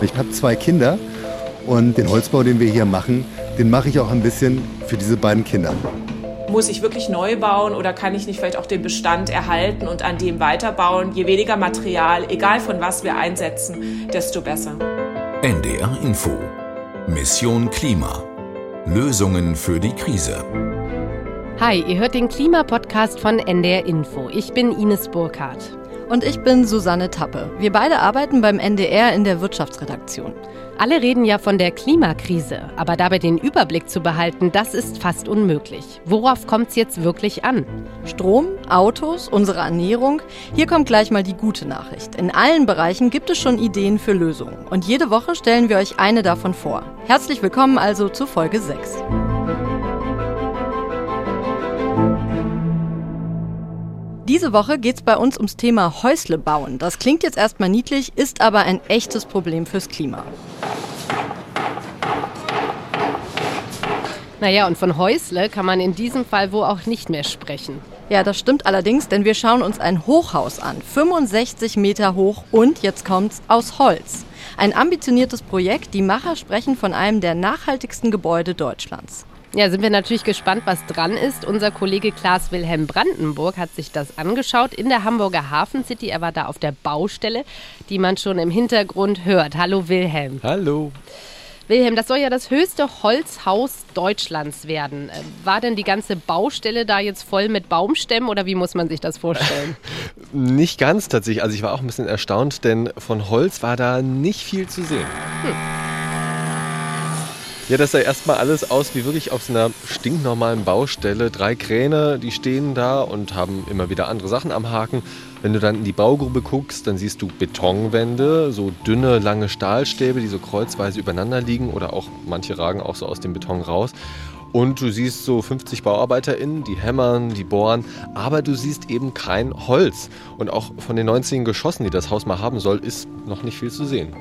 Ich habe zwei Kinder und den Holzbau, den wir hier machen, den mache ich auch ein bisschen für diese beiden Kinder. Muss ich wirklich neu bauen oder kann ich nicht vielleicht auch den Bestand erhalten und an dem weiterbauen? Je weniger Material, egal von was wir einsetzen, desto besser. NDR Info. Mission Klima. Lösungen für die Krise. Hi, ihr hört den Klimapodcast von NDR Info. Ich bin Ines Burkhardt. Und ich bin Susanne Tappe. Wir beide arbeiten beim NDR in der Wirtschaftsredaktion. Alle reden ja von der Klimakrise, aber dabei den Überblick zu behalten, das ist fast unmöglich. Worauf kommt es jetzt wirklich an? Strom, Autos, unsere Ernährung. Hier kommt gleich mal die gute Nachricht. In allen Bereichen gibt es schon Ideen für Lösungen. Und jede Woche stellen wir euch eine davon vor. Herzlich willkommen also zu Folge 6. Diese Woche geht es bei uns ums Thema Häusle bauen. Das klingt jetzt erstmal niedlich, ist aber ein echtes Problem fürs Klima. Naja, und von Häusle kann man in diesem Fall wohl auch nicht mehr sprechen. Ja, das stimmt allerdings, denn wir schauen uns ein Hochhaus an, 65 Meter hoch und, jetzt kommt's, aus Holz. Ein ambitioniertes Projekt, die Macher sprechen von einem der nachhaltigsten Gebäude Deutschlands. Ja, sind wir natürlich gespannt, was dran ist. Unser Kollege Klaas Wilhelm Brandenburg hat sich das angeschaut in der Hamburger Hafen City. Er war da auf der Baustelle, die man schon im Hintergrund hört. Hallo Wilhelm. Hallo. Wilhelm, das soll ja das höchste Holzhaus Deutschlands werden. Äh, war denn die ganze Baustelle da jetzt voll mit Baumstämmen oder wie muss man sich das vorstellen? nicht ganz tatsächlich. Also ich war auch ein bisschen erstaunt, denn von Holz war da nicht viel zu sehen. Hm. Ja, das sah erstmal alles aus wie wirklich auf so einer stinknormalen Baustelle. Drei Kräne, die stehen da und haben immer wieder andere Sachen am Haken. Wenn du dann in die Baugrube guckst, dann siehst du Betonwände, so dünne, lange Stahlstäbe, die so kreuzweise übereinander liegen oder auch manche ragen auch so aus dem Beton raus. Und du siehst so 50 BauarbeiterInnen, die hämmern, die bohren, aber du siehst eben kein Holz. Und auch von den 19 Geschossen, die das Haus mal haben soll, ist noch nicht viel zu sehen.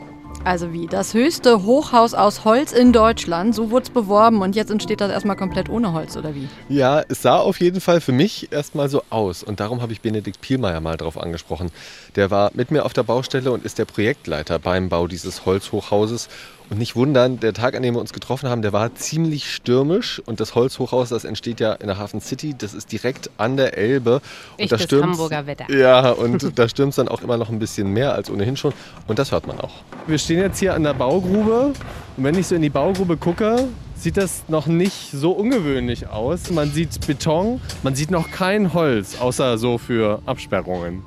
Also wie? Das höchste Hochhaus aus Holz in Deutschland, so wurde es beworben und jetzt entsteht das erstmal komplett ohne Holz, oder wie? Ja, es sah auf jeden Fall für mich erstmal so aus und darum habe ich Benedikt Pielmeier mal drauf angesprochen. Der war mit mir auf der Baustelle und ist der Projektleiter beim Bau dieses Holzhochhauses und nicht wundern, der Tag, an dem wir uns getroffen haben, der war ziemlich stürmisch. Und das Holzhochhaus, das entsteht ja in der Hafen City, das ist direkt an der Elbe. Und Echtes da Hamburger Wetter. Ja, und da stürmt es dann auch immer noch ein bisschen mehr als ohnehin schon. Und das hört man auch. Wir stehen jetzt hier an der Baugrube. Und wenn ich so in die Baugrube gucke, sieht das noch nicht so ungewöhnlich aus. Man sieht Beton, man sieht noch kein Holz, außer so für Absperrungen.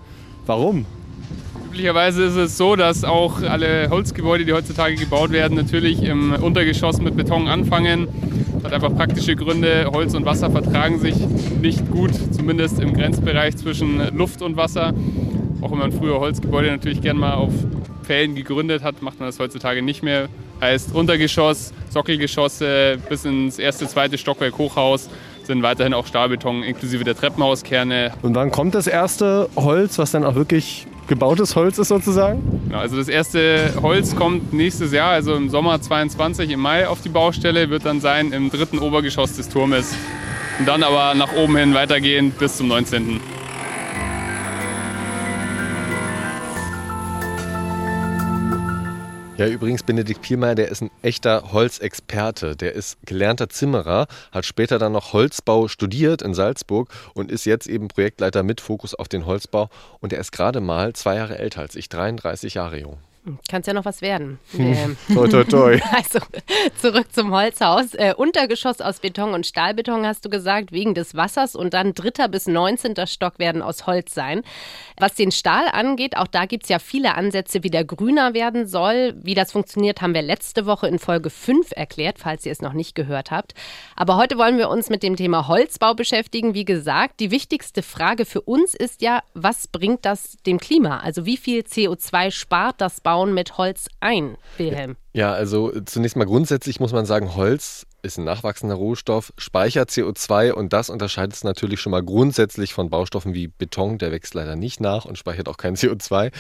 Warum? Üblicherweise ist es so, dass auch alle Holzgebäude, die heutzutage gebaut werden, natürlich im Untergeschoss mit Beton anfangen. Das hat einfach praktische Gründe. Holz und Wasser vertragen sich nicht gut, zumindest im Grenzbereich zwischen Luft und Wasser. Auch wenn man früher Holzgebäude natürlich gern mal auf Pfählen gegründet hat, macht man das heutzutage nicht mehr. Heißt Untergeschoss, Sockelgeschosse bis ins erste, zweite Stockwerk Hochhaus sind weiterhin auch Stahlbeton inklusive der Treppenhauskerne. Und wann kommt das erste Holz, was dann auch wirklich gebautes Holz ist sozusagen? Genau, also das erste Holz kommt nächstes Jahr, also im Sommer 22 im Mai auf die Baustelle, wird dann sein im dritten Obergeschoss des Turmes. Und dann aber nach oben hin weitergehen bis zum 19. Ja, übrigens, Benedikt Pielmeier, der ist ein echter Holzexperte. Der ist gelernter Zimmerer, hat später dann noch Holzbau studiert in Salzburg und ist jetzt eben Projektleiter mit Fokus auf den Holzbau. Und er ist gerade mal zwei Jahre älter als ich, 33 Jahre jung. Kann es ja noch was werden. Hm. toi, toi, toi. Also zurück zum Holzhaus. Äh, Untergeschoss aus Beton und Stahlbeton hast du gesagt, wegen des Wassers und dann dritter bis neunzehnter Stock werden aus Holz sein. Was den Stahl angeht, auch da gibt es ja viele Ansätze, wie der grüner werden soll. Wie das funktioniert, haben wir letzte Woche in Folge 5 erklärt, falls ihr es noch nicht gehört habt. Aber heute wollen wir uns mit dem Thema Holzbau beschäftigen. Wie gesagt, die wichtigste Frage für uns ist ja, was bringt das dem Klima? Also wie viel CO2 spart das Bau Bauen mit Holz ein, Wilhelm? Ja, also zunächst mal grundsätzlich muss man sagen, Holz ist ein nachwachsender Rohstoff, speichert CO2 und das unterscheidet es natürlich schon mal grundsätzlich von Baustoffen wie Beton, der wächst leider nicht nach und speichert auch kein CO2.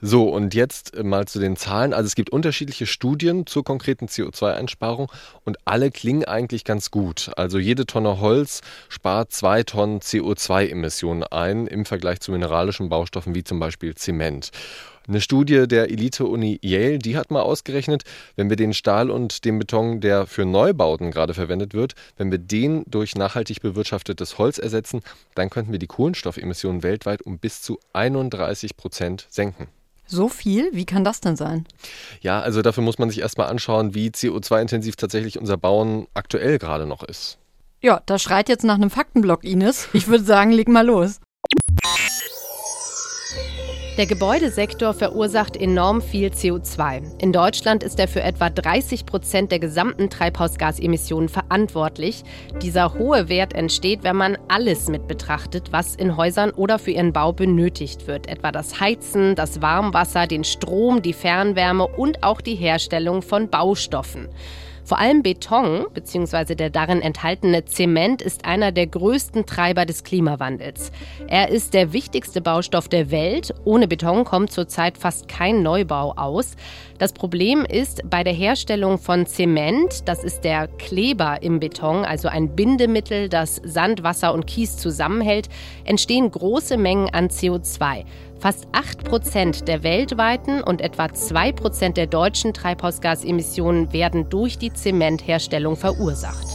So, und jetzt mal zu den Zahlen. Also es gibt unterschiedliche Studien zur konkreten CO2-Einsparung und alle klingen eigentlich ganz gut. Also jede Tonne Holz spart zwei Tonnen CO2-Emissionen ein im Vergleich zu mineralischen Baustoffen wie zum Beispiel Zement. Eine Studie der Elite-Uni Yale, die hat mal ausgerechnet, wenn wir den Stahl und den Beton, der für Neubauten gerade verwendet wird, wenn wir den durch nachhaltig bewirtschaftetes Holz ersetzen, dann könnten wir die Kohlenstoffemissionen weltweit um bis zu 31 Prozent senken. So viel? Wie kann das denn sein? Ja, also dafür muss man sich erstmal anschauen, wie CO2-intensiv tatsächlich unser Bauen aktuell gerade noch ist. Ja, das schreit jetzt nach einem Faktenblock, Ines. Ich würde sagen, leg mal los. Der Gebäudesektor verursacht enorm viel CO2. In Deutschland ist er für etwa 30 Prozent der gesamten Treibhausgasemissionen verantwortlich. Dieser hohe Wert entsteht, wenn man alles mit betrachtet, was in Häusern oder für ihren Bau benötigt wird. Etwa das Heizen, das Warmwasser, den Strom, die Fernwärme und auch die Herstellung von Baustoffen. Vor allem Beton bzw. der darin enthaltene Zement ist einer der größten Treiber des Klimawandels. Er ist der wichtigste Baustoff der Welt. Ohne Beton kommt zurzeit fast kein Neubau aus. Das Problem ist bei der Herstellung von Zement, das ist der Kleber im Beton, also ein Bindemittel, das Sand, Wasser und Kies zusammenhält, entstehen große Mengen an CO2. Fast 8 Prozent der weltweiten und etwa 2 Prozent der deutschen Treibhausgasemissionen werden durch die Zementherstellung verursacht.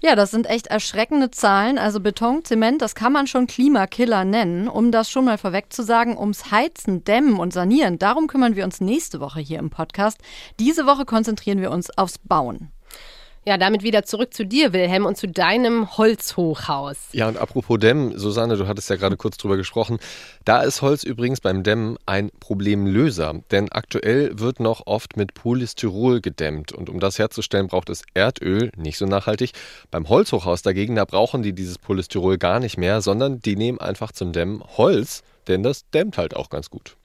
Ja, das sind echt erschreckende Zahlen. Also Beton, Zement, das kann man schon Klimakiller nennen. Um das schon mal vorweg zu sagen, ums Heizen, Dämmen und Sanieren, darum kümmern wir uns nächste Woche hier im Podcast. Diese Woche konzentrieren wir uns aufs Bauen. Ja, damit wieder zurück zu dir, Wilhelm, und zu deinem Holzhochhaus. Ja, und apropos Dämmen, Susanne, du hattest ja gerade kurz drüber gesprochen. Da ist Holz übrigens beim Dämmen ein Problemlöser, denn aktuell wird noch oft mit Polystyrol gedämmt. Und um das herzustellen, braucht es Erdöl, nicht so nachhaltig. Beim Holzhochhaus dagegen, da brauchen die dieses Polystyrol gar nicht mehr, sondern die nehmen einfach zum Dämmen Holz, denn das dämmt halt auch ganz gut.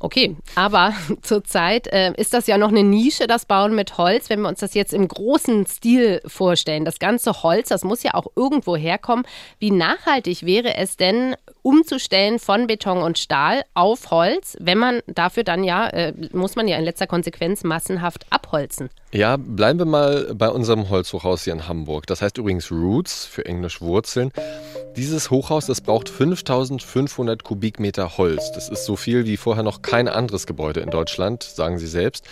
Okay, aber zurzeit äh, ist das ja noch eine Nische, das Bauen mit Holz. Wenn wir uns das jetzt im großen Stil vorstellen, das ganze Holz, das muss ja auch irgendwo herkommen. Wie nachhaltig wäre es denn, umzustellen von Beton und Stahl auf Holz, wenn man dafür dann ja, äh, muss man ja in letzter Konsequenz massenhaft abholzen? Ja, bleiben wir mal bei unserem Holzhochhaus hier in Hamburg. Das heißt übrigens Roots für Englisch Wurzeln. Dieses Hochhaus, das braucht 5500 Kubikmeter Holz. Das ist so viel wie vorher noch kein anderes Gebäude in Deutschland, sagen sie selbst.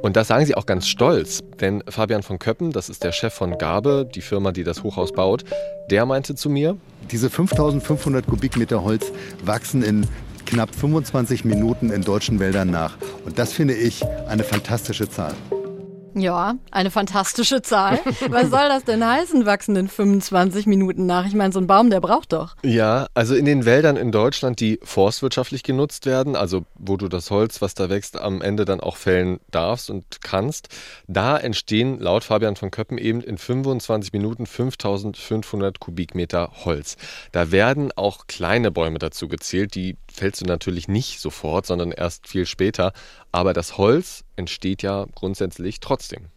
Und das sagen sie auch ganz stolz, denn Fabian von Köppen, das ist der Chef von Gabe, die Firma, die das Hochhaus baut, der meinte zu mir, diese 5500 Kubikmeter Holz wachsen in knapp 25 Minuten in deutschen Wäldern nach. Und das finde ich eine fantastische Zahl. Ja, eine fantastische Zahl. Was soll das denn heißen, wachsen in 25 Minuten nach? Ich meine, so ein Baum, der braucht doch. Ja, also in den Wäldern in Deutschland, die forstwirtschaftlich genutzt werden, also wo du das Holz, was da wächst, am Ende dann auch fällen darfst und kannst, da entstehen laut Fabian von Köppen eben in 25 Minuten 5500 Kubikmeter Holz. Da werden auch kleine Bäume dazu gezählt, die fällst du natürlich nicht sofort, sondern erst viel später. Aber das Holz entsteht ja grundsätzlich trotzdem.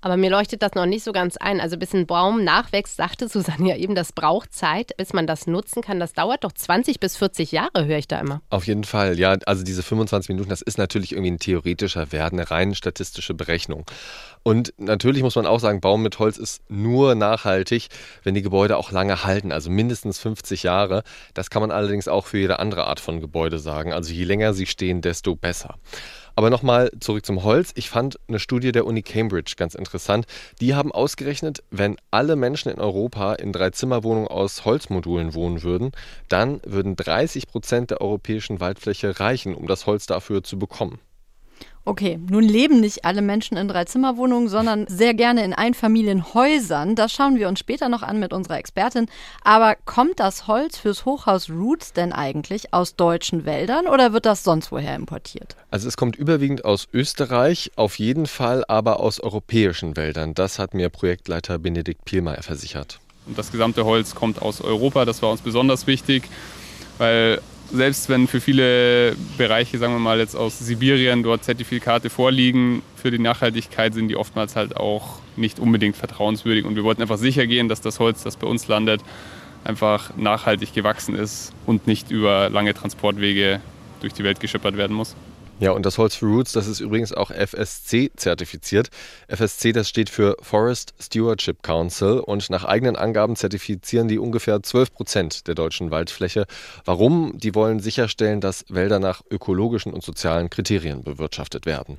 Aber mir leuchtet das noch nicht so ganz ein. Also bis ein Baum nachwächst, sagte Susanne ja eben, das braucht Zeit, bis man das nutzen kann. Das dauert doch 20 bis 40 Jahre, höre ich da immer. Auf jeden Fall, ja. Also diese 25 Minuten, das ist natürlich irgendwie ein theoretischer Wert, eine rein statistische Berechnung. Und natürlich muss man auch sagen, Baum mit Holz ist nur nachhaltig, wenn die Gebäude auch lange halten, also mindestens 50 Jahre. Das kann man allerdings auch für jede andere Art von Gebäude sagen. Also je länger sie stehen, desto besser. Aber nochmal zurück zum Holz. Ich fand eine Studie der Uni Cambridge ganz interessant. Die haben ausgerechnet, wenn alle Menschen in Europa in drei Zimmerwohnungen aus Holzmodulen wohnen würden, dann würden 30 Prozent der europäischen Waldfläche reichen, um das Holz dafür zu bekommen. Okay, nun leben nicht alle Menschen in Dreizimmerwohnungen, sondern sehr gerne in Einfamilienhäusern. Das schauen wir uns später noch an mit unserer Expertin. Aber kommt das Holz fürs Hochhaus Roots denn eigentlich aus deutschen Wäldern oder wird das sonst woher importiert? Also es kommt überwiegend aus Österreich, auf jeden Fall aber aus europäischen Wäldern. Das hat mir Projektleiter Benedikt Pielmeier versichert. Und das gesamte Holz kommt aus Europa, das war uns besonders wichtig, weil selbst wenn für viele Bereiche, sagen wir mal jetzt aus Sibirien, dort Zertifikate vorliegen für die Nachhaltigkeit, sind die oftmals halt auch nicht unbedingt vertrauenswürdig. Und wir wollten einfach sicher gehen, dass das Holz, das bei uns landet, einfach nachhaltig gewachsen ist und nicht über lange Transportwege durch die Welt geschippert werden muss. Ja, und das Holz für Roots, das ist übrigens auch FSC zertifiziert. FSC, das steht für Forest Stewardship Council und nach eigenen Angaben zertifizieren die ungefähr 12 Prozent der deutschen Waldfläche. Warum? Die wollen sicherstellen, dass Wälder nach ökologischen und sozialen Kriterien bewirtschaftet werden.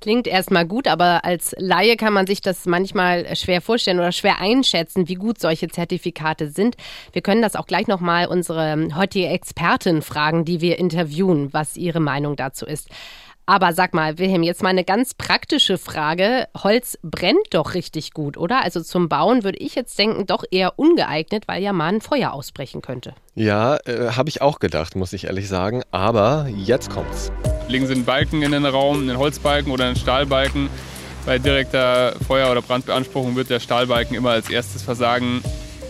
Klingt erstmal gut, aber als Laie kann man sich das manchmal schwer vorstellen oder schwer einschätzen, wie gut solche Zertifikate sind. Wir können das auch gleich nochmal unsere heutige Expertin fragen, die wir interviewen, was ihre Meinung dazu ist. Aber sag mal, Wilhelm, jetzt mal eine ganz praktische Frage. Holz brennt doch richtig gut, oder? Also zum Bauen würde ich jetzt denken, doch eher ungeeignet, weil ja mal ein Feuer ausbrechen könnte. Ja, äh, habe ich auch gedacht, muss ich ehrlich sagen. Aber jetzt kommt's. Legen Sie einen Balken in den Raum, einen Holzbalken oder einen Stahlbalken. Bei direkter Feuer- oder Brandbeanspruchung wird der Stahlbalken immer als erstes versagen,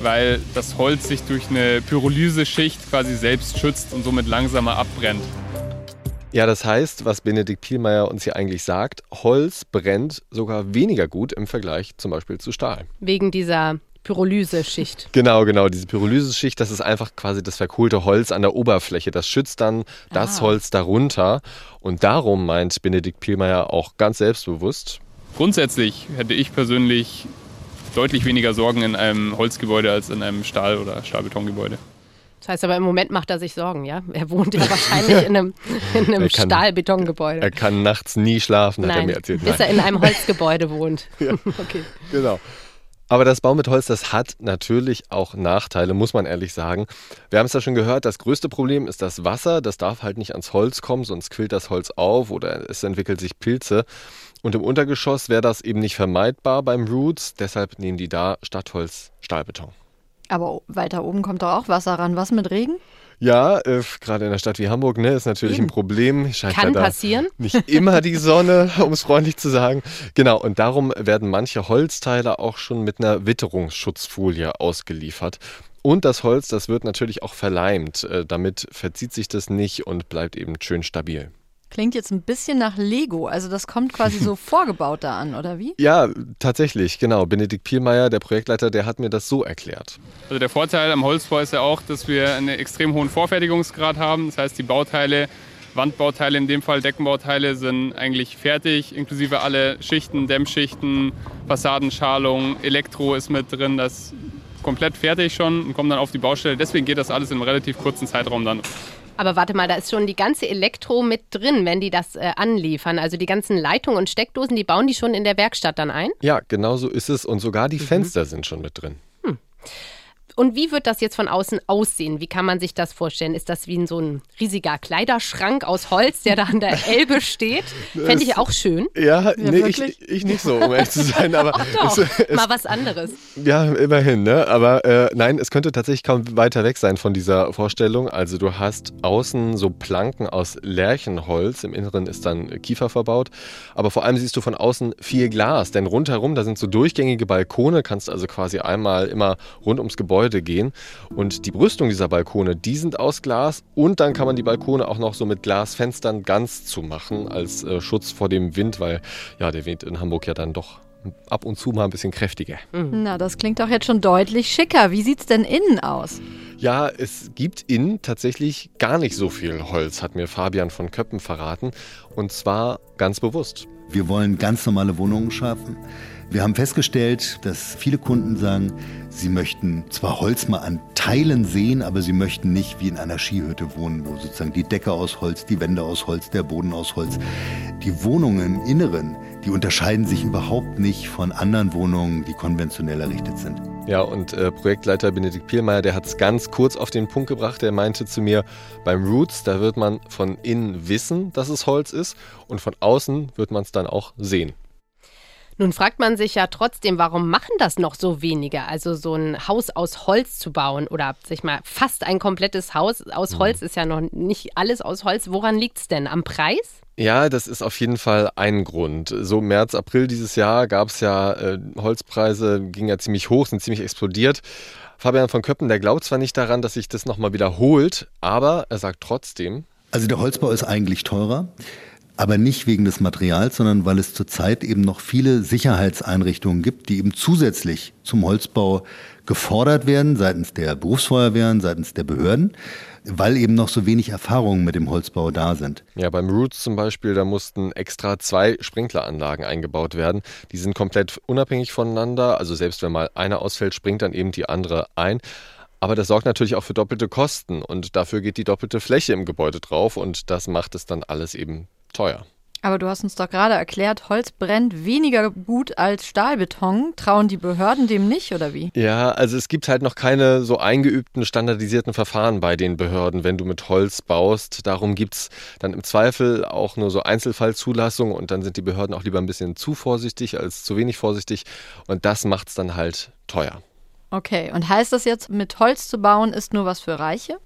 weil das Holz sich durch eine Pyrolyseschicht quasi selbst schützt und somit langsamer abbrennt. Ja, das heißt, was Benedikt Pielmeier uns hier eigentlich sagt, Holz brennt sogar weniger gut im Vergleich zum Beispiel zu Stahl. Wegen dieser Pyrolyseschicht. Genau, genau. Diese Pyrolyseschicht, das ist einfach quasi das verkohlte Holz an der Oberfläche. Das schützt dann das ah. Holz darunter. Und darum meint Benedikt Pielmeier auch ganz selbstbewusst. Grundsätzlich hätte ich persönlich deutlich weniger Sorgen in einem Holzgebäude als in einem Stahl- oder Stahlbetongebäude. Das heißt aber im Moment macht er sich Sorgen, ja? Er wohnt ja wahrscheinlich in einem, in einem Stahlbetongebäude. Er kann nachts nie schlafen, Nein, hat er mir erzählt. Bis Nein. er in einem Holzgebäude wohnt. ja. okay. Genau. Aber das Bau mit Holz, das hat natürlich auch Nachteile, muss man ehrlich sagen. Wir haben es ja schon gehört, das größte Problem ist das Wasser. Das darf halt nicht ans Holz kommen, sonst quillt das Holz auf oder es entwickelt sich Pilze. Und im Untergeschoss wäre das eben nicht vermeidbar beim Roots. Deshalb nehmen die da statt Holz Stahlbeton. Aber weiter oben kommt doch auch Wasser ran. Was mit Regen? Ja, äh, gerade in einer Stadt wie Hamburg ne, ist natürlich Eben. ein Problem. Scheint Kann passieren. Nicht immer die Sonne, um es freundlich zu sagen. Genau, und darum werden manche Holzteile auch schon mit einer Witterungsschutzfolie ausgeliefert. Und das Holz, das wird natürlich auch verleimt. Äh, damit verzieht sich das nicht und bleibt eben schön stabil. Klingt jetzt ein bisschen nach Lego. Also das kommt quasi so vorgebaut da an, oder wie? Ja, tatsächlich, genau. Benedikt Pielmeier, der Projektleiter, der hat mir das so erklärt. Also der Vorteil am Holzbau ist ja auch, dass wir einen extrem hohen Vorfertigungsgrad haben. Das heißt, die Bauteile, Wandbauteile in dem Fall, Deckenbauteile sind eigentlich fertig, inklusive alle Schichten, Dämmschichten, Fassadenschalung, Elektro ist mit drin. Das ist komplett fertig schon und kommt dann auf die Baustelle. Deswegen geht das alles in einem relativ kurzen Zeitraum dann. Aber warte mal, da ist schon die ganze Elektro mit drin, wenn die das äh, anliefern. Also die ganzen Leitungen und Steckdosen, die bauen die schon in der Werkstatt dann ein? Ja, genau so ist es. Und sogar die mhm. Fenster sind schon mit drin. Hm. Und wie wird das jetzt von außen aussehen? Wie kann man sich das vorstellen? Ist das wie in so ein riesiger Kleiderschrank aus Holz, der da an der Elbe steht? Fände ich auch schön. Ja, ja nee, ich, ich, nicht so, um ehrlich zu sein. Aber doch, es, es, mal was anderes. Ja, immerhin, ne? Aber äh, nein, es könnte tatsächlich kaum weiter weg sein von dieser Vorstellung. Also du hast außen so Planken aus Lärchenholz, im Inneren ist dann Kiefer verbaut. Aber vor allem siehst du von außen viel Glas, denn rundherum, da sind so durchgängige Balkone, kannst also quasi einmal immer rund ums Gebäude Gebäude gehen. Und die Brüstung dieser Balkone, die sind aus Glas und dann kann man die Balkone auch noch so mit Glasfenstern ganz zumachen als äh, Schutz vor dem Wind, weil ja, der Wind in Hamburg ja dann doch ab und zu mal ein bisschen kräftiger. Mhm. Na, das klingt doch jetzt schon deutlich schicker. Wie sieht es denn innen aus? Ja, es gibt innen tatsächlich gar nicht so viel Holz, hat mir Fabian von Köppen verraten. Und zwar ganz bewusst. Wir wollen ganz normale Wohnungen schaffen. Wir haben festgestellt, dass viele Kunden sagen, sie möchten zwar Holz mal an Teilen sehen, aber sie möchten nicht wie in einer Skihütte wohnen, wo sozusagen die Decke aus Holz, die Wände aus Holz, der Boden aus Holz. Die Wohnungen im Inneren, die unterscheiden sich überhaupt nicht von anderen Wohnungen, die konventionell errichtet sind. Ja, und äh, Projektleiter Benedikt Pielmeier, der hat es ganz kurz auf den Punkt gebracht. Der meinte zu mir, beim Roots, da wird man von innen wissen, dass es Holz ist und von außen wird man es dann auch sehen. Nun fragt man sich ja trotzdem, warum machen das noch so wenige? Also so ein Haus aus Holz zu bauen oder sich mal fast ein komplettes Haus aus Holz mhm. ist ja noch nicht alles aus Holz. Woran liegt es denn? Am Preis? Ja, das ist auf jeden Fall ein Grund. So März, April dieses Jahr gab es ja äh, Holzpreise, gingen ja ziemlich hoch, sind ziemlich explodiert. Fabian von Köppen, der glaubt zwar nicht daran, dass sich das nochmal wiederholt, aber er sagt trotzdem. Also der Holzbau ist eigentlich teurer. Aber nicht wegen des Materials, sondern weil es zurzeit eben noch viele Sicherheitseinrichtungen gibt, die eben zusätzlich zum Holzbau gefordert werden seitens der Berufsfeuerwehren, seitens der Behörden weil eben noch so wenig Erfahrungen mit dem Holzbau da sind. Ja, beim Roots zum Beispiel, da mussten extra zwei Sprinkleranlagen eingebaut werden. Die sind komplett unabhängig voneinander. Also selbst wenn mal eine ausfällt, springt dann eben die andere ein. Aber das sorgt natürlich auch für doppelte Kosten und dafür geht die doppelte Fläche im Gebäude drauf und das macht es dann alles eben teuer. Aber du hast uns doch gerade erklärt, Holz brennt weniger gut als Stahlbeton. Trauen die Behörden dem nicht oder wie? Ja, also es gibt halt noch keine so eingeübten, standardisierten Verfahren bei den Behörden, wenn du mit Holz baust. Darum gibt es dann im Zweifel auch nur so Einzelfallzulassungen und dann sind die Behörden auch lieber ein bisschen zu vorsichtig als zu wenig vorsichtig und das macht es dann halt teuer. Okay, und heißt das jetzt, mit Holz zu bauen ist nur was für Reiche?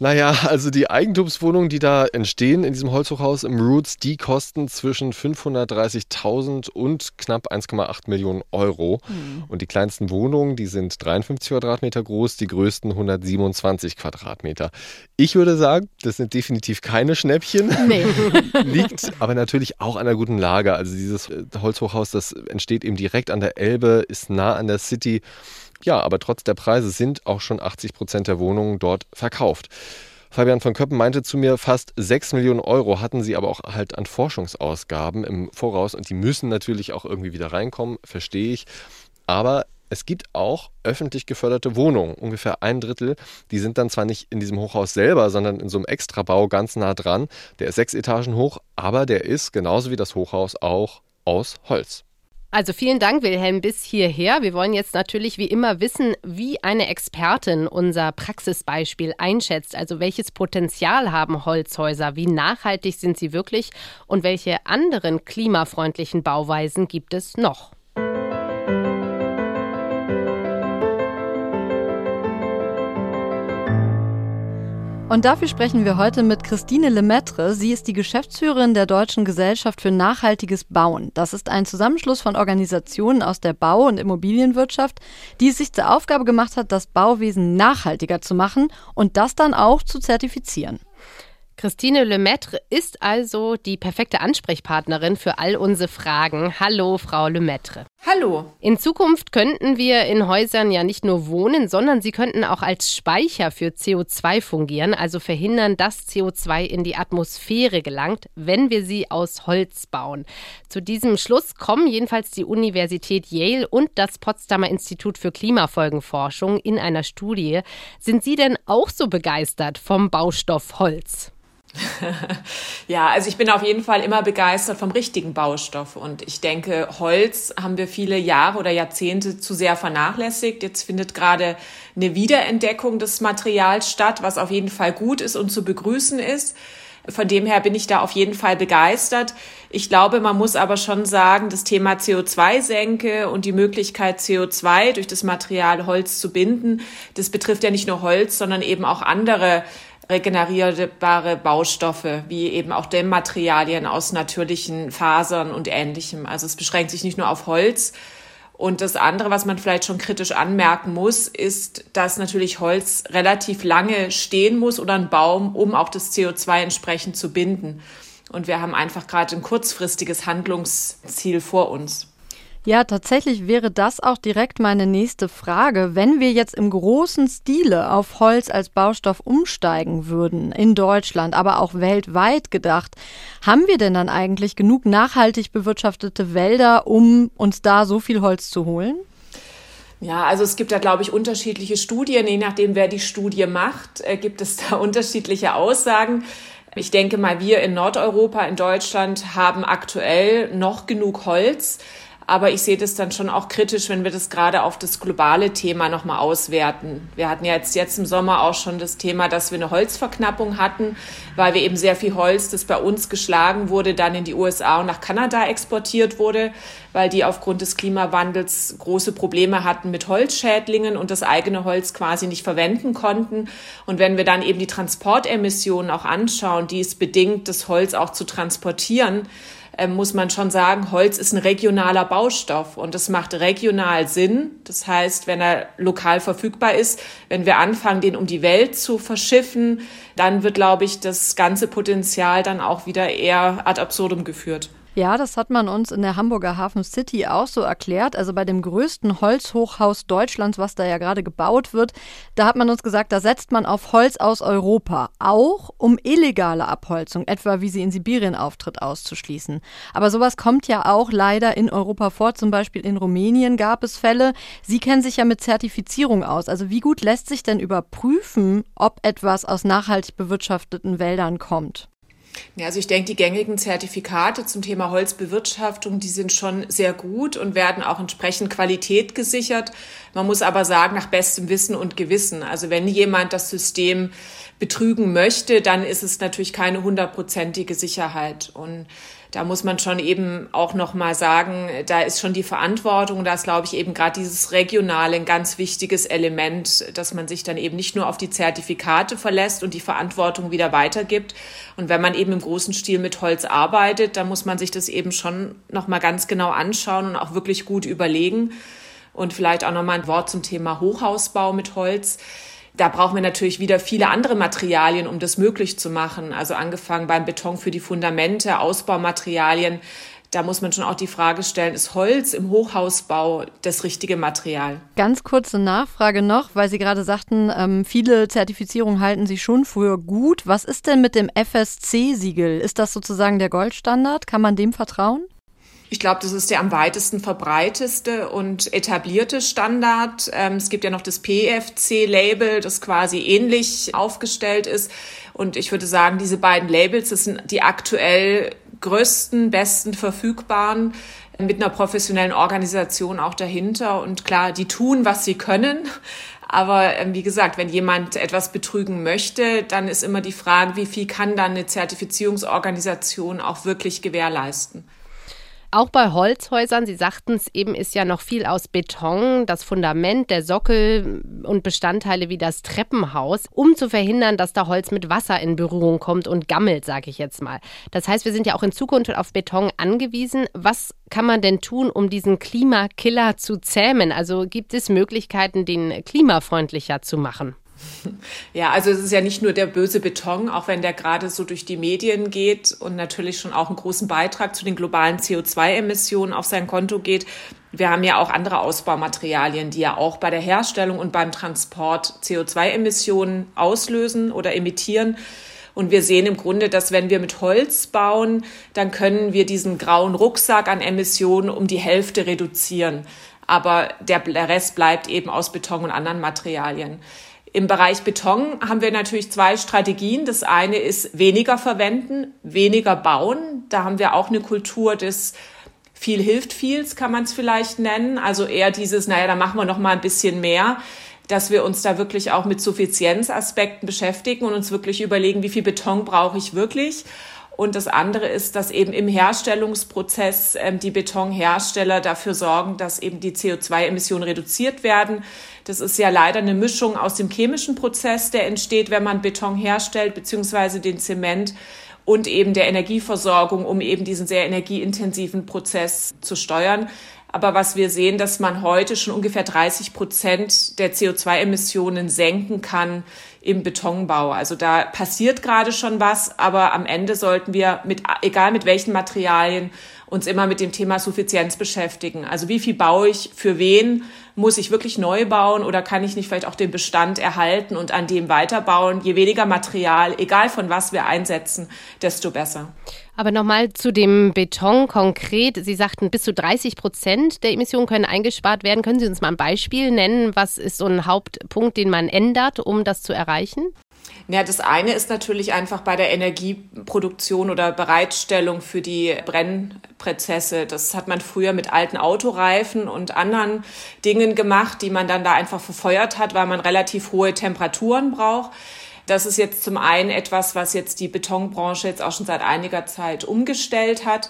Naja, also die Eigentumswohnungen, die da entstehen in diesem Holzhochhaus im Roots, die kosten zwischen 530.000 und knapp 1,8 Millionen Euro. Mhm. Und die kleinsten Wohnungen, die sind 53 Quadratmeter groß, die größten 127 Quadratmeter. Ich würde sagen, das sind definitiv keine Schnäppchen. Nee. Liegt aber natürlich auch an der guten Lage. Also dieses Holzhochhaus, das entsteht eben direkt an der Elbe, ist nah an der City. Ja, aber trotz der Preise sind auch schon 80 Prozent der Wohnungen dort verkauft. Fabian von Köppen meinte zu mir, fast 6 Millionen Euro hatten sie aber auch halt an Forschungsausgaben im Voraus und die müssen natürlich auch irgendwie wieder reinkommen, verstehe ich. Aber es gibt auch öffentlich geförderte Wohnungen, ungefähr ein Drittel. Die sind dann zwar nicht in diesem Hochhaus selber, sondern in so einem Extrabau ganz nah dran. Der ist sechs Etagen hoch, aber der ist genauso wie das Hochhaus auch aus Holz. Also vielen Dank, Wilhelm, bis hierher. Wir wollen jetzt natürlich wie immer wissen, wie eine Expertin unser Praxisbeispiel einschätzt. Also welches Potenzial haben Holzhäuser, wie nachhaltig sind sie wirklich und welche anderen klimafreundlichen Bauweisen gibt es noch? Und dafür sprechen wir heute mit Christine Lemaitre. Sie ist die Geschäftsführerin der Deutschen Gesellschaft für nachhaltiges Bauen. Das ist ein Zusammenschluss von Organisationen aus der Bau- und Immobilienwirtschaft, die es sich zur Aufgabe gemacht hat, das Bauwesen nachhaltiger zu machen und das dann auch zu zertifizieren. Christine Lemaitre ist also die perfekte Ansprechpartnerin für all unsere Fragen. Hallo, Frau Lemaitre. Hallo. In Zukunft könnten wir in Häusern ja nicht nur wohnen, sondern sie könnten auch als Speicher für CO2 fungieren, also verhindern, dass CO2 in die Atmosphäre gelangt, wenn wir sie aus Holz bauen. Zu diesem Schluss kommen jedenfalls die Universität Yale und das Potsdamer Institut für Klimafolgenforschung in einer Studie. Sind Sie denn auch so begeistert vom Baustoff Holz? ja, also ich bin auf jeden Fall immer begeistert vom richtigen Baustoff. Und ich denke, Holz haben wir viele Jahre oder Jahrzehnte zu sehr vernachlässigt. Jetzt findet gerade eine Wiederentdeckung des Materials statt, was auf jeden Fall gut ist und zu begrüßen ist. Von dem her bin ich da auf jeden Fall begeistert. Ich glaube, man muss aber schon sagen, das Thema CO2-Senke und die Möglichkeit, CO2 durch das Material Holz zu binden, das betrifft ja nicht nur Holz, sondern eben auch andere regenerierbare Baustoffe, wie eben auch Dämmmaterialien aus natürlichen Fasern und ähnlichem. Also es beschränkt sich nicht nur auf Holz. Und das andere, was man vielleicht schon kritisch anmerken muss, ist, dass natürlich Holz relativ lange stehen muss oder ein Baum, um auch das CO2 entsprechend zu binden. Und wir haben einfach gerade ein kurzfristiges Handlungsziel vor uns. Ja, tatsächlich wäre das auch direkt meine nächste Frage. Wenn wir jetzt im großen Stile auf Holz als Baustoff umsteigen würden, in Deutschland, aber auch weltweit gedacht, haben wir denn dann eigentlich genug nachhaltig bewirtschaftete Wälder, um uns da so viel Holz zu holen? Ja, also es gibt da, glaube ich, unterschiedliche Studien. Je nachdem, wer die Studie macht, äh, gibt es da unterschiedliche Aussagen. Ich denke mal, wir in Nordeuropa, in Deutschland haben aktuell noch genug Holz. Aber ich sehe das dann schon auch kritisch, wenn wir das gerade auf das globale Thema nochmal auswerten. Wir hatten ja jetzt, jetzt im Sommer auch schon das Thema, dass wir eine Holzverknappung hatten, weil wir eben sehr viel Holz, das bei uns geschlagen wurde, dann in die USA und nach Kanada exportiert wurde, weil die aufgrund des Klimawandels große Probleme hatten mit Holzschädlingen und das eigene Holz quasi nicht verwenden konnten. Und wenn wir dann eben die Transportemissionen auch anschauen, die es bedingt, das Holz auch zu transportieren, ähm, muss man schon sagen, Holz ist ein regionaler Baustoff und es macht regional Sinn. Das heißt, wenn er lokal verfügbar ist, wenn wir anfangen, den um die Welt zu verschiffen, dann wird, glaube ich, das ganze Potenzial dann auch wieder eher ad absurdum geführt. Ja, das hat man uns in der Hamburger Hafen City auch so erklärt. Also bei dem größten Holzhochhaus Deutschlands, was da ja gerade gebaut wird, da hat man uns gesagt, da setzt man auf Holz aus Europa, auch um illegale Abholzung, etwa wie sie in Sibirien auftritt, auszuschließen. Aber sowas kommt ja auch leider in Europa vor. Zum Beispiel in Rumänien gab es Fälle. Sie kennen sich ja mit Zertifizierung aus. Also wie gut lässt sich denn überprüfen, ob etwas aus nachhaltig bewirtschafteten Wäldern kommt? Ja, also ich denke, die gängigen Zertifikate zum Thema Holzbewirtschaftung, die sind schon sehr gut und werden auch entsprechend Qualität gesichert. Man muss aber sagen, nach bestem Wissen und Gewissen. Also wenn jemand das System betrügen möchte, dann ist es natürlich keine hundertprozentige Sicherheit. Und da muss man schon eben auch noch mal sagen, da ist schon die Verantwortung, da ist glaube ich eben gerade dieses regionale ein ganz wichtiges Element, dass man sich dann eben nicht nur auf die Zertifikate verlässt und die Verantwortung wieder weitergibt. Und wenn man eben im großen Stil mit Holz arbeitet, dann muss man sich das eben schon noch mal ganz genau anschauen und auch wirklich gut überlegen. Und vielleicht auch noch mal ein Wort zum Thema Hochhausbau mit Holz da brauchen wir natürlich wieder viele andere Materialien, um das möglich zu machen. Also angefangen beim Beton für die Fundamente, Ausbaumaterialien. Da muss man schon auch die Frage stellen, ist Holz im Hochhausbau das richtige Material? Ganz kurze Nachfrage noch, weil Sie gerade sagten, ähm, viele Zertifizierungen halten Sie schon für gut. Was ist denn mit dem FSC-Siegel? Ist das sozusagen der Goldstandard? Kann man dem vertrauen? Ich glaube, das ist der am weitesten verbreiteste und etablierte Standard. Ähm, es gibt ja noch das PFC-Label, das quasi ähnlich aufgestellt ist. Und ich würde sagen, diese beiden Labels, das sind die aktuell größten, besten verfügbaren mit einer professionellen Organisation auch dahinter. Und klar, die tun, was sie können. Aber ähm, wie gesagt, wenn jemand etwas betrügen möchte, dann ist immer die Frage, wie viel kann dann eine Zertifizierungsorganisation auch wirklich gewährleisten. Auch bei Holzhäusern, Sie sagten es eben, ist ja noch viel aus Beton, das Fundament, der Sockel und Bestandteile wie das Treppenhaus, um zu verhindern, dass da Holz mit Wasser in Berührung kommt und gammelt, sage ich jetzt mal. Das heißt, wir sind ja auch in Zukunft auf Beton angewiesen. Was kann man denn tun, um diesen Klimakiller zu zähmen? Also gibt es Möglichkeiten, den klimafreundlicher zu machen? Ja, also es ist ja nicht nur der böse Beton, auch wenn der gerade so durch die Medien geht und natürlich schon auch einen großen Beitrag zu den globalen CO2-Emissionen auf sein Konto geht. Wir haben ja auch andere Ausbaumaterialien, die ja auch bei der Herstellung und beim Transport CO2-Emissionen auslösen oder emittieren. Und wir sehen im Grunde, dass wenn wir mit Holz bauen, dann können wir diesen grauen Rucksack an Emissionen um die Hälfte reduzieren. Aber der Rest bleibt eben aus Beton und anderen Materialien. Im Bereich Beton haben wir natürlich zwei Strategien. Das eine ist weniger verwenden, weniger bauen. Da haben wir auch eine Kultur des viel hilft viels, kann man es vielleicht nennen. Also eher dieses, naja, da machen wir noch mal ein bisschen mehr, dass wir uns da wirklich auch mit Suffizienzaspekten beschäftigen und uns wirklich überlegen, wie viel Beton brauche ich wirklich. Und das andere ist, dass eben im Herstellungsprozess ähm, die Betonhersteller dafür sorgen, dass eben die CO2-Emissionen reduziert werden. Das ist ja leider eine Mischung aus dem chemischen Prozess, der entsteht, wenn man Beton herstellt, beziehungsweise den Zement und eben der Energieversorgung, um eben diesen sehr energieintensiven Prozess zu steuern. Aber was wir sehen, dass man heute schon ungefähr 30 Prozent der CO2-Emissionen senken kann im Betonbau. Also da passiert gerade schon was, aber am Ende sollten wir mit, egal mit welchen Materialien, uns immer mit dem Thema Suffizienz beschäftigen. Also wie viel baue ich für wen? Muss ich wirklich neu bauen oder kann ich nicht vielleicht auch den Bestand erhalten und an dem weiterbauen? Je weniger Material, egal von was wir einsetzen, desto besser. Aber nochmal zu dem Beton konkret. Sie sagten, bis zu 30 Prozent der Emissionen können eingespart werden. Können Sie uns mal ein Beispiel nennen? Was ist so ein Hauptpunkt, den man ändert, um das zu erreichen? Ja, das eine ist natürlich einfach bei der Energieproduktion oder Bereitstellung für die Brennprozesse. Das hat man früher mit alten Autoreifen und anderen Dingen gemacht, die man dann da einfach verfeuert hat, weil man relativ hohe Temperaturen braucht. Das ist jetzt zum einen etwas, was jetzt die Betonbranche jetzt auch schon seit einiger Zeit umgestellt hat.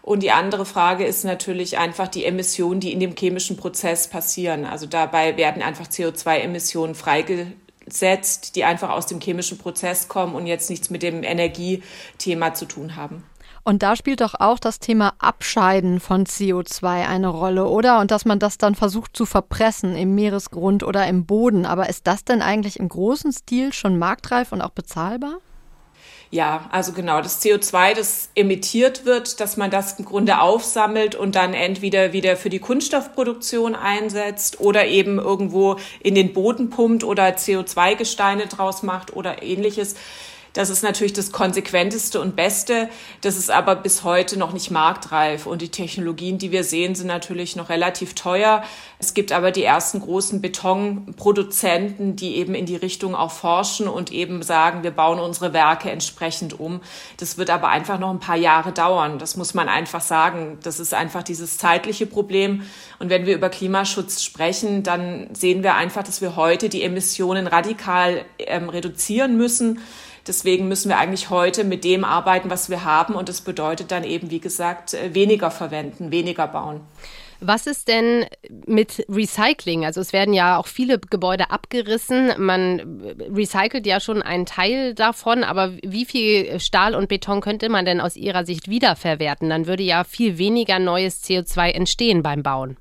Und die andere Frage ist natürlich einfach die Emissionen, die in dem chemischen Prozess passieren. Also dabei werden einfach CO2-Emissionen freigesetzt setzt, die einfach aus dem chemischen Prozess kommen und jetzt nichts mit dem Energiethema zu tun haben. Und da spielt doch auch das Thema Abscheiden von CO2 eine Rolle, oder? Und dass man das dann versucht zu verpressen im Meeresgrund oder im Boden. Aber ist das denn eigentlich im großen Stil schon marktreif und auch bezahlbar? Ja, also genau, das CO2, das emittiert wird, dass man das im Grunde aufsammelt und dann entweder wieder für die Kunststoffproduktion einsetzt oder eben irgendwo in den Boden pumpt oder CO2-Gesteine draus macht oder ähnliches. Das ist natürlich das konsequenteste und beste. Das ist aber bis heute noch nicht marktreif. Und die Technologien, die wir sehen, sind natürlich noch relativ teuer. Es gibt aber die ersten großen Betonproduzenten, die eben in die Richtung auch forschen und eben sagen, wir bauen unsere Werke entsprechend um. Das wird aber einfach noch ein paar Jahre dauern. Das muss man einfach sagen. Das ist einfach dieses zeitliche Problem. Und wenn wir über Klimaschutz sprechen, dann sehen wir einfach, dass wir heute die Emissionen radikal ähm, reduzieren müssen. Deswegen müssen wir eigentlich heute mit dem arbeiten, was wir haben. Und das bedeutet dann eben, wie gesagt, äh, weniger verwenden, weniger bauen. Was ist denn mit Recycling? Also es werden ja auch viele Gebäude abgerissen. Man recycelt ja schon einen Teil davon, aber wie viel Stahl und Beton könnte man denn aus Ihrer Sicht wiederverwerten? Dann würde ja viel weniger neues CO2 entstehen beim Bauen.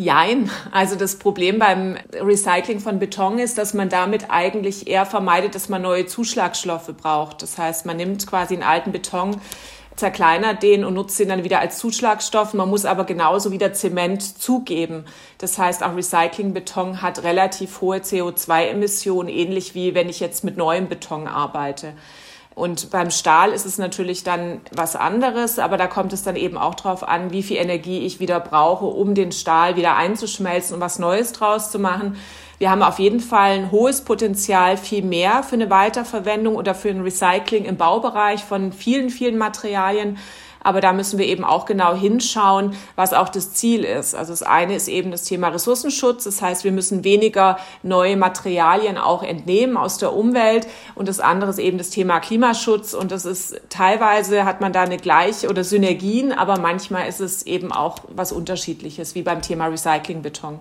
Jein. Also das Problem beim Recycling von Beton ist, dass man damit eigentlich eher vermeidet, dass man neue Zuschlagstoffe braucht. Das heißt, man nimmt quasi einen alten Beton, zerkleinert den und nutzt den dann wieder als Zuschlagstoff. Man muss aber genauso wieder Zement zugeben. Das heißt, auch Recyclingbeton hat relativ hohe CO2-Emissionen, ähnlich wie wenn ich jetzt mit neuem Beton arbeite. Und beim Stahl ist es natürlich dann was anderes, aber da kommt es dann eben auch darauf an, wie viel Energie ich wieder brauche, um den Stahl wieder einzuschmelzen und was Neues draus zu machen. Wir haben auf jeden Fall ein hohes Potenzial, viel mehr für eine Weiterverwendung oder für ein Recycling im Baubereich von vielen, vielen Materialien. Aber da müssen wir eben auch genau hinschauen, was auch das Ziel ist. Also das eine ist eben das Thema Ressourcenschutz. Das heißt, wir müssen weniger neue Materialien auch entnehmen aus der Umwelt. Und das andere ist eben das Thema Klimaschutz. Und das ist teilweise hat man da eine Gleich- oder Synergien, aber manchmal ist es eben auch was Unterschiedliches, wie beim Thema Recyclingbeton.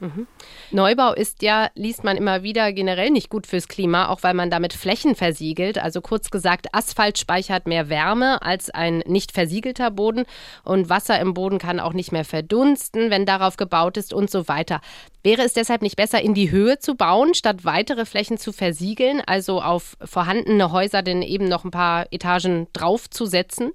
Mhm. Neubau ist ja, liest man immer wieder, generell nicht gut fürs Klima, auch weil man damit Flächen versiegelt. Also kurz gesagt, Asphalt speichert mehr Wärme als ein nicht versiegelter Boden und Wasser im Boden kann auch nicht mehr verdunsten, wenn darauf gebaut ist und so weiter. Wäre es deshalb nicht besser, in die Höhe zu bauen, statt weitere Flächen zu versiegeln, also auf vorhandene Häuser denn eben noch ein paar Etagen draufzusetzen?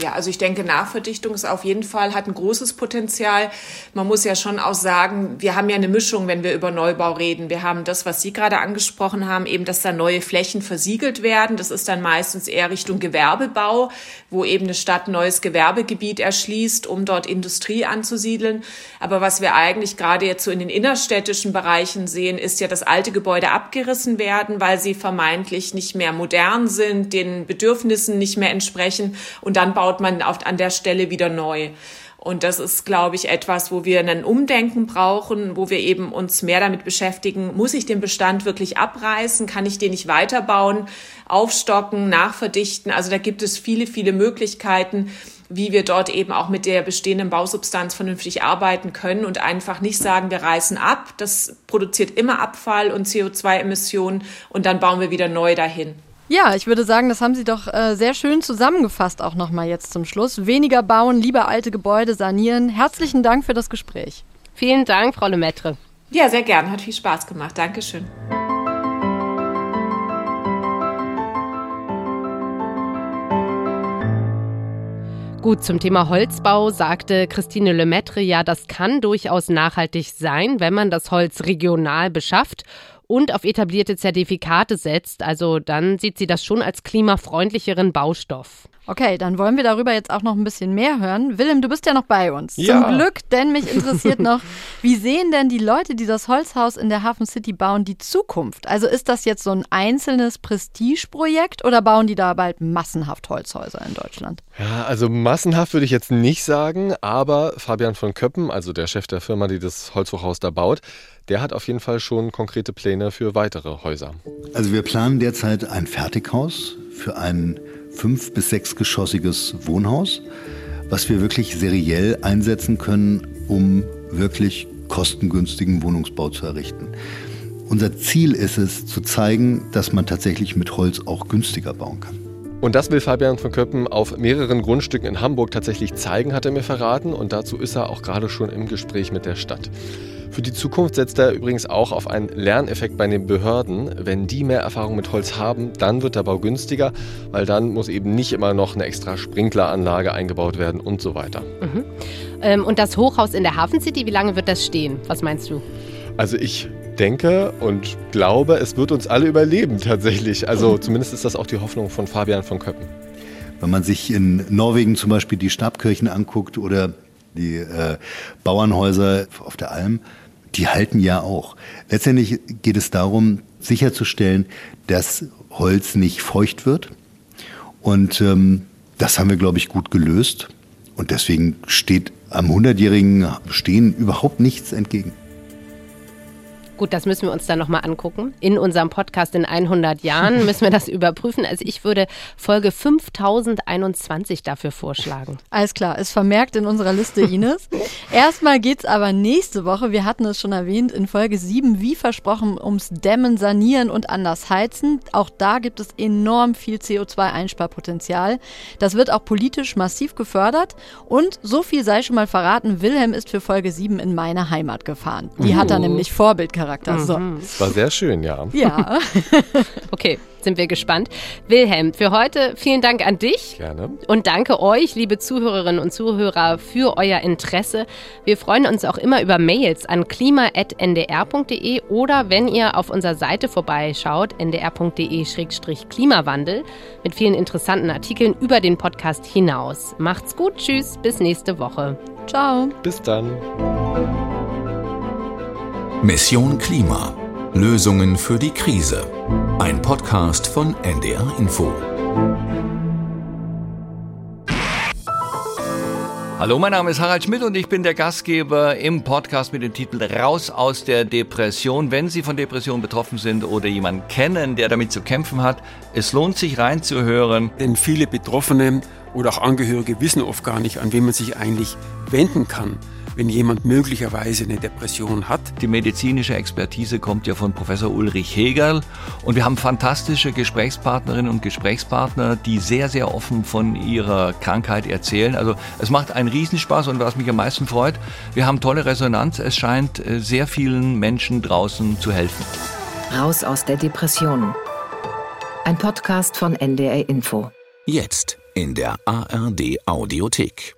Ja, also ich denke, Nachverdichtung ist auf jeden Fall, hat ein großes Potenzial. Man muss ja schon auch sagen, wir haben ja eine Mischung, wenn wir über Neubau reden. Wir haben das, was Sie gerade angesprochen haben, eben, dass da neue Flächen versiegelt werden. Das ist dann meistens eher Richtung Gewerbebau, wo eben eine Stadt neues Gewerbegebiet erschließt, um dort Industrie anzusiedeln. Aber was wir eigentlich gerade jetzt so in den innerstädtischen Bereichen sehen, ist ja, dass alte Gebäude abgerissen werden, weil sie vermeintlich nicht mehr modern sind, den Bedürfnissen nicht mehr entsprechen. Und dann baut baut man auf, an der Stelle wieder neu. Und das ist, glaube ich, etwas, wo wir ein Umdenken brauchen, wo wir eben uns mehr damit beschäftigen, muss ich den Bestand wirklich abreißen? Kann ich den nicht weiterbauen, aufstocken, nachverdichten? Also da gibt es viele, viele Möglichkeiten, wie wir dort eben auch mit der bestehenden Bausubstanz vernünftig arbeiten können und einfach nicht sagen, wir reißen ab. Das produziert immer Abfall und CO2-Emissionen und dann bauen wir wieder neu dahin. Ja, ich würde sagen, das haben Sie doch äh, sehr schön zusammengefasst, auch nochmal jetzt zum Schluss. Weniger bauen, lieber alte Gebäude sanieren. Herzlichen Dank für das Gespräch. Vielen Dank, Frau Lemaitre. Ja, sehr gern. Hat viel Spaß gemacht. Dankeschön. Gut, zum Thema Holzbau sagte Christine Lemaitre ja, das kann durchaus nachhaltig sein, wenn man das Holz regional beschafft und auf etablierte Zertifikate setzt. Also dann sieht sie das schon als klimafreundlicheren Baustoff. Okay, dann wollen wir darüber jetzt auch noch ein bisschen mehr hören. Willem, du bist ja noch bei uns. Ja. Zum Glück, denn mich interessiert noch, wie sehen denn die Leute, die das Holzhaus in der Hafen City bauen, die Zukunft? Also ist das jetzt so ein einzelnes Prestigeprojekt oder bauen die da bald massenhaft Holzhäuser in Deutschland? Ja, also massenhaft würde ich jetzt nicht sagen, aber Fabian von Köppen, also der Chef der Firma, die das Holzhochhaus da baut, der hat auf jeden Fall schon konkrete Pläne für weitere Häuser. Also wir planen derzeit ein Fertighaus für ein fünf- bis sechsgeschossiges Wohnhaus, was wir wirklich seriell einsetzen können, um wirklich kostengünstigen Wohnungsbau zu errichten. Unser Ziel ist es, zu zeigen, dass man tatsächlich mit Holz auch günstiger bauen kann. Und das will Fabian von Köppen auf mehreren Grundstücken in Hamburg tatsächlich zeigen, hat er mir verraten. Und dazu ist er auch gerade schon im Gespräch mit der Stadt. Für die Zukunft setzt er übrigens auch auf einen Lerneffekt bei den Behörden. Wenn die mehr Erfahrung mit Holz haben, dann wird der Bau günstiger, weil dann muss eben nicht immer noch eine extra Sprinkleranlage eingebaut werden und so weiter. Mhm. Ähm, und das Hochhaus in der Hafen City, wie lange wird das stehen? Was meinst du? Also ich denke und glaube, es wird uns alle überleben tatsächlich. Also zumindest ist das auch die Hoffnung von Fabian von Köppen. Wenn man sich in Norwegen zum Beispiel die Stabkirchen anguckt oder die äh, Bauernhäuser auf der Alm, die halten ja auch. Letztendlich geht es darum, sicherzustellen, dass Holz nicht feucht wird. Und ähm, das haben wir, glaube ich, gut gelöst. Und deswegen steht am 100-jährigen Stehen überhaupt nichts entgegen. Gut, das müssen wir uns dann nochmal angucken. In unserem Podcast in 100 Jahren müssen wir das überprüfen. Also ich würde Folge 5021 dafür vorschlagen. Alles klar, ist vermerkt in unserer Liste, Ines. Erstmal geht es aber nächste Woche, wir hatten es schon erwähnt, in Folge 7, wie versprochen, ums Dämmen, Sanieren und anders heizen. Auch da gibt es enorm viel CO2-Einsparpotenzial. Das wird auch politisch massiv gefördert. Und so viel sei schon mal verraten, Wilhelm ist für Folge 7 in meine Heimat gefahren. Die hat er nämlich Vorbildcharakter. Charakter. So. Das war sehr schön, ja. Ja. okay, sind wir gespannt. Wilhelm, für heute vielen Dank an dich. Gerne. Und danke euch, liebe Zuhörerinnen und Zuhörer, für euer Interesse. Wir freuen uns auch immer über Mails an klima.ndr.de oder wenn ihr auf unserer Seite vorbeischaut, ndr.de-klimawandel, mit vielen interessanten Artikeln über den Podcast hinaus. Macht's gut, tschüss, bis nächste Woche. Ciao. Bis dann. Mission Klima. Lösungen für die Krise. Ein Podcast von NDR Info. Hallo, mein Name ist Harald Schmidt und ich bin der Gastgeber im Podcast mit dem Titel Raus aus der Depression. Wenn Sie von Depression betroffen sind oder jemanden kennen, der damit zu kämpfen hat, es lohnt sich reinzuhören. Denn viele Betroffene oder auch Angehörige wissen oft gar nicht, an wen man sich eigentlich wenden kann wenn jemand möglicherweise eine Depression hat. Die medizinische Expertise kommt ja von Professor Ulrich Hegel und wir haben fantastische Gesprächspartnerinnen und Gesprächspartner, die sehr, sehr offen von ihrer Krankheit erzählen. Also es macht einen Riesenspaß und was mich am meisten freut, wir haben tolle Resonanz. Es scheint äh, sehr vielen Menschen draußen zu helfen. Raus aus der Depression. Ein Podcast von NDR Info. Jetzt in der ARD Audiothek.